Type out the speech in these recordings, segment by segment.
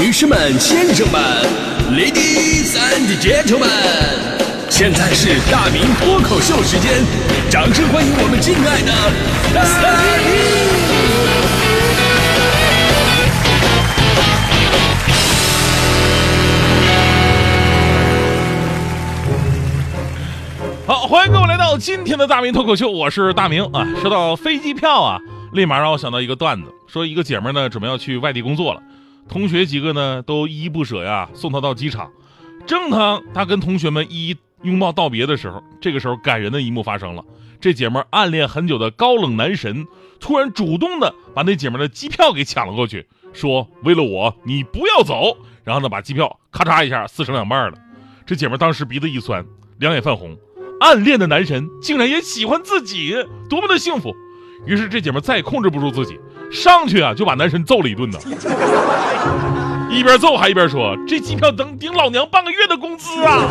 女士们、先生们，Ladies and Gentlemen，现在是大明脱口秀时间，掌声欢迎我们敬爱的大明！好，欢迎各位来到今天的大明脱口秀，我是大明啊。说到飞机票啊，立马让我想到一个段子，说一个姐们呢准备要去外地工作了。同学几个呢都依依不舍呀，送他到机场。正当他跟同学们一一拥抱道别的时候，这个时候感人的一幕发生了。这姐们暗恋很久的高冷男神突然主动的把那姐们的机票给抢了过去，说：“为了我，你不要走。”然后呢，把机票咔嚓一下撕成两半了。这姐们当时鼻子一酸，两眼泛红，暗恋的男神竟然也喜欢自己，多么的幸福！于是这姐们再也控制不住自己。上去啊，就把男神揍了一顿呢，一边揍还一边说：“这机票能顶老娘半个月的工资啊！”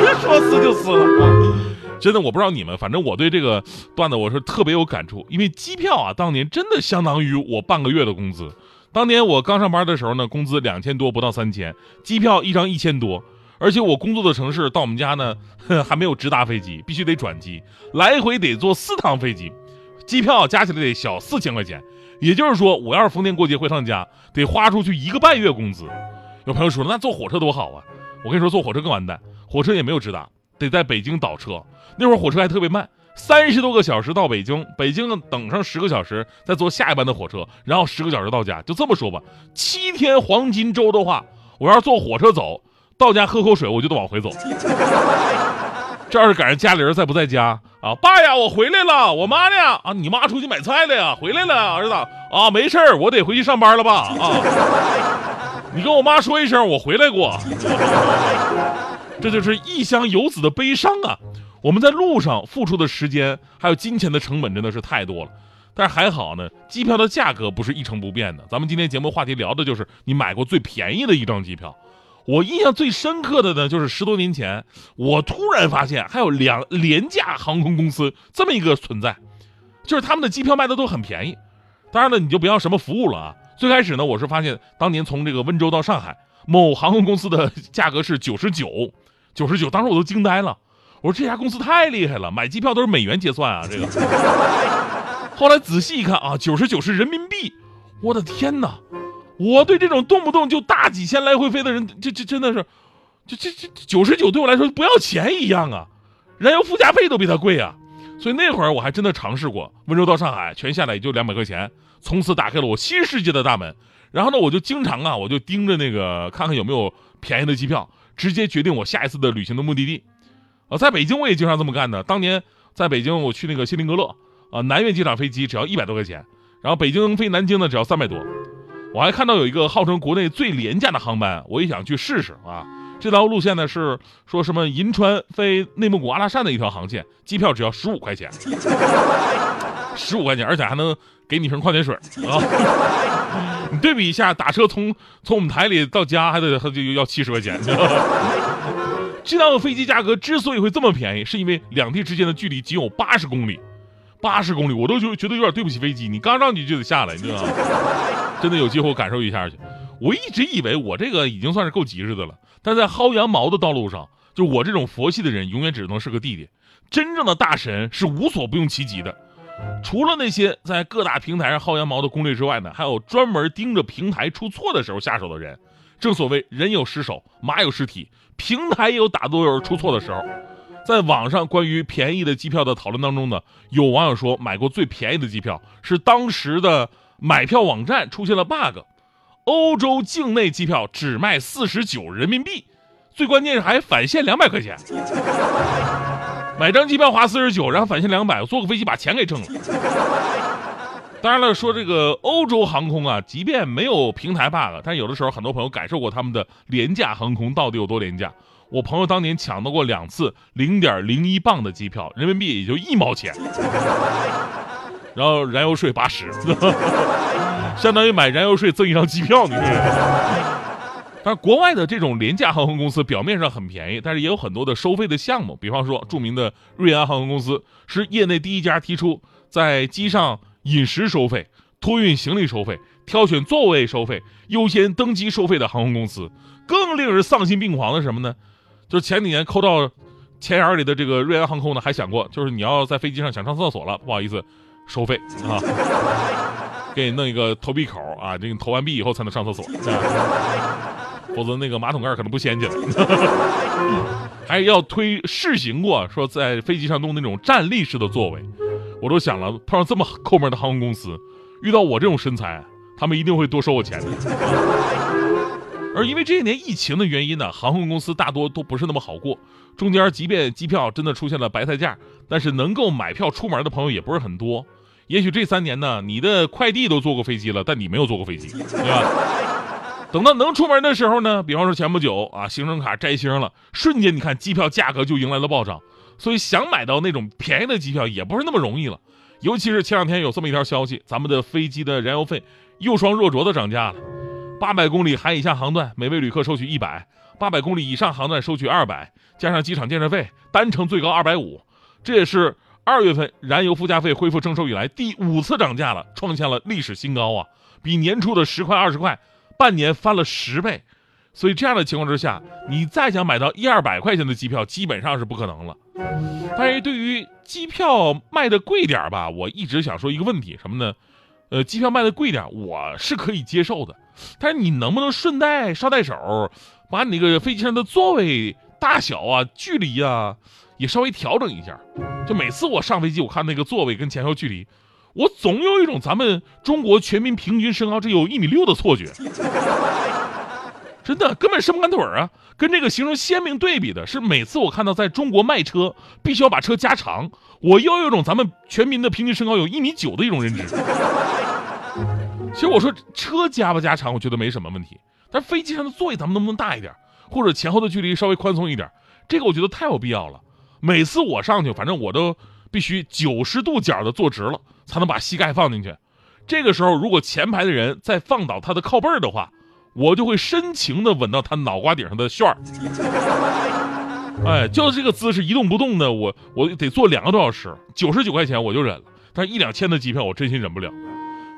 别说撕就撕了。真的，我不知道你们，反正我对这个段子我是特别有感触，因为机票啊，当年真的相当于我半个月的工资。当年我刚上班的时候呢，工资两千多，不到三千，机票一张一千多，而且我工作的城市到我们家呢，还没有直达飞机，必须得转机，来回得坐四趟飞机，机票加起来得小四千块钱。也就是说，我要是逢年过节回趟家，得花出去一个半月工资。有朋友说，那坐火车多好啊！我跟你说，坐火车更完蛋，火车也没有直达，得在北京倒车。那会儿火车还特别慢，三十多个小时到北京，北京等上十个小时，再坐下一班的火车，然后十个小时到家。就这么说吧，七天黄金周的话，我要是坐火车走到家喝口水，我就得往回走。这要是赶上家里人在不在家啊？爸呀，我回来了。我妈呢？啊，你妈出去买菜了呀？回来了，儿子啊，没事儿，我得回去上班了吧？啊，你跟我妈说一声，我回来过。这就是异乡游子的悲伤啊！我们在路上付出的时间还有金钱的成本真的是太多了。但是还好呢，机票的价格不是一成不变的。咱们今天节目话题聊的就是你买过最便宜的一张机票。我印象最深刻的呢，就是十多年前，我突然发现还有两廉价航空公司这么一个存在，就是他们的机票卖的都很便宜。当然了，你就不要什么服务了啊。最开始呢，我是发现当年从这个温州到上海，某航空公司的价格是九十九，九十九，当时我都惊呆了。我说这家公司太厉害了，买机票都是美元结算啊，这个。后来仔细一看啊，九十九是人民币，我的天哪！我对这种动不动就大几千来回飞的人，这这真的是，这这这九十九对我来说不要钱一样啊，燃油附加费都比它贵啊，所以那会儿我还真的尝试过温州到上海全下来也就两百块钱，从此打开了我新世界的大门。然后呢，我就经常啊，我就盯着那个看看有没有便宜的机票，直接决定我下一次的旅行的目的地。啊，在北京我也经常这么干的。当年在北京我去那个锡林格勒啊，南苑机场飞机只要一百多块钱，然后北京飞南京呢只要三百多。我还看到有一个号称国内最廉价的航班，我也想去试试啊。这条路线呢是说什么银川飞内蒙古阿拉善的一条航线，机票只要十五块钱，十五块钱，而且还能给你瓶矿泉水啊。你对比一下，打车从从我们台里到家还得还就要七十块钱。这趟飞机价格之所以会这么便宜，是因为两地之间的距离仅有八十公里，八十公里我都觉觉得有点对不起飞机，你刚上去就得下来，你知道吗？真的有机会我感受一下去。我一直以为我这个已经算是够极致的了，但在薅羊毛的道路上，就我这种佛系的人，永远只能是个弟弟。真正的大神是无所不用其极的。除了那些在各大平台上薅羊毛的攻略之外呢，还有专门盯着平台出错的时候下手的人。正所谓人有失手，马有失蹄，平台也有打多有出错的时候。在网上关于便宜的机票的讨论当中呢，有网友说买过最便宜的机票是当时的。买票网站出现了 bug，欧洲境内机票只卖四十九人民币，最关键是还返现两百块钱。买张机票花四十九，然后返现两百，我坐个飞机把钱给挣了。当然了，说这个欧洲航空啊，即便没有平台 bug，但有的时候很多朋友感受过他们的廉价航空到底有多廉价。我朋友当年抢到过两次零点零一磅的机票，人民币也就一毛钱。然后燃油税八十，相当于买燃油税赠一张机票，你知道吗？但是国外的这种廉价航空公司表面上很便宜，但是也有很多的收费的项目。比方说，著名的瑞安航空公司是业内第一家提出在机上饮食收费、托运行李收费、挑选座位收费、优先登机收费的航空公司。更令人丧心病狂的是什么呢？就是前几年抠到钱眼里的这个瑞安航空呢，还想过，就是你要在飞机上想上厕所了，不好意思，收费啊，给你弄一个投币口啊，这个投完币以后才能上厕所，否则那个马桶盖可能不掀起来。还要推试行过，说在飞机上弄那种站立式的座位，我都想了，碰上这么抠门的航空公司，遇到我这种身材，他们一定会多收我钱的。而因为这些年疫情的原因呢，航空公司大多都不是那么好过。中间即便机票真的出现了白菜价，但是能够买票出门的朋友也不是很多。也许这三年呢，你的快递都坐过飞机了，但你没有坐过飞机，对吧？等到能出门的时候呢，比方说前不久啊，行程卡摘星了，瞬间你看机票价格就迎来了暴涨。所以想买到那种便宜的机票也不是那么容易了。尤其是前两天有这么一条消息，咱们的飞机的燃油费又双若浊的涨价了。八百公里含以下航段，每位旅客收取一百；八百公里以上航段收取二百，加上机场建设费，单程最高二百五。这也是二月份燃油附加费恢复征收以来第五次涨价了，创下了历史新高啊！比年初的十块二十块，半年翻了十倍。所以这样的情况之下，你再想买到一二百块钱的机票，基本上是不可能了。但是对于机票卖的贵点吧，我一直想说一个问题，什么呢？呃，机票卖的贵点，我是可以接受的，但是你能不能顺带捎带手，把你那个飞机上的座位大小啊、距离啊，也稍微调整一下？就每次我上飞机，我看那个座位跟前后距离，我总有一种咱们中国全民平均身高只有一米六的错觉。真的根本伸不开腿儿啊！跟这个形成鲜明对比的是，每次我看到在中国卖车必须要把车加长，我又有一种咱们全民的平均身高有一米九的一种认知。其实我说车加不加长，我觉得没什么问题，但飞机上的座椅咱们能不能大一点，或者前后的距离稍微宽松一点？这个我觉得太有必要了。每次我上去，反正我都必须九十度角的坐直了，才能把膝盖放进去。这个时候，如果前排的人再放倒他的靠背儿的话，我就会深情的吻到他脑瓜顶上的旋儿，哎，就这个姿势一动不动的，我我得坐两个多小时，九十九块钱我就忍了，但一两千的机票我真心忍不了。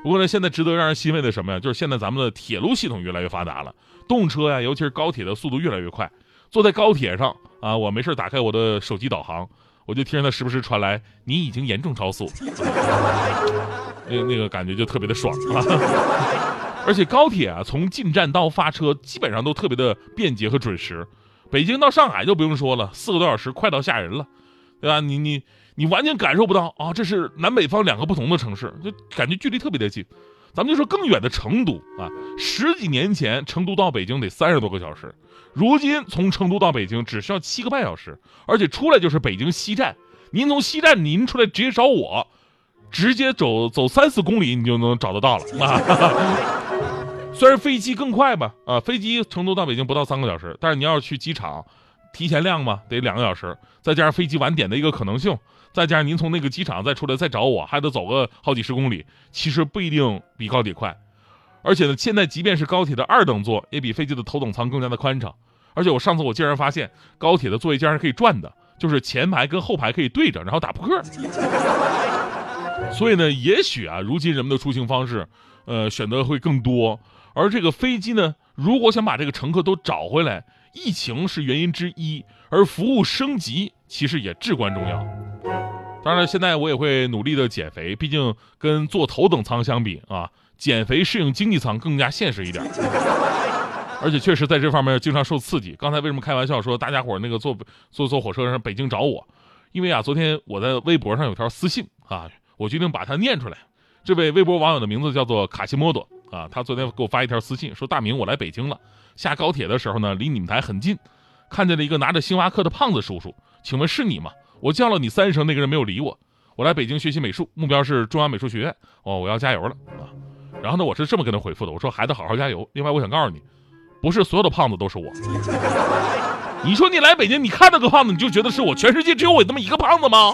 不过呢，现在值得让人欣慰的什么呀？就是现在咱们的铁路系统越来越发达了，动车呀，尤其是高铁的速度越来越快。坐在高铁上啊，我没事打开我的手机导航，我就听着它时不时传来“你已经严重超速”，那那个感觉就特别的爽啊。而且高铁啊，从进站到发车基本上都特别的便捷和准时。北京到上海就不用说了，四个多小时，快到吓人了，对吧？你你你完全感受不到啊，这是南北方两个不同的城市，就感觉距离特别的近。咱们就说更远的成都啊，十几年前成都到北京得三十多个小时，如今从成都到北京只需要七个半小时，而且出来就是北京西站。您从西站您出来直接找我，直接走走三四公里你就能找得到了啊。虽然飞机更快吧，啊，飞机成都到北京不到三个小时，但是你要去机场，提前量嘛，得两个小时，再加上飞机晚点的一个可能性，再加上您从那个机场再出来再找我，还得走个好几十公里，其实不一定比高铁快。而且呢，现在即便是高铁的二等座，也比飞机的头等舱更加的宽敞。而且我上次我竟然发现，高铁的座位竟然可以转的，就是前排跟后排可以对着，然后打扑克。所以呢，也许啊，如今人们的出行方式，呃，选择会更多。而这个飞机呢，如果想把这个乘客都找回来，疫情是原因之一，而服务升级其实也至关重要。当然，现在我也会努力的减肥，毕竟跟坐头等舱相比啊，减肥适应经济舱更加现实一点。而且确实在这方面经常受刺激。刚才为什么开玩笑说大家伙那个坐坐坐火车上北京找我？因为啊，昨天我在微博上有条私信啊，我决定把它念出来。这位微博网友的名字叫做卡西莫多。啊，他昨天给我发一条私信，说大明，我来北京了，下高铁的时候呢，离你们台很近，看见了一个拿着星巴克的胖子叔叔，请问是你吗？我叫了你三声，那个人没有理我。我来北京学习美术，目标是中央美术学院。哦，我要加油了啊！然后呢，我是这么跟他回复的，我说孩子好好加油。另外，我想告诉你，不是所有的胖子都是我。你说你来北京，你看到个胖子，你就觉得是我？全世界只有我这么一个胖子吗？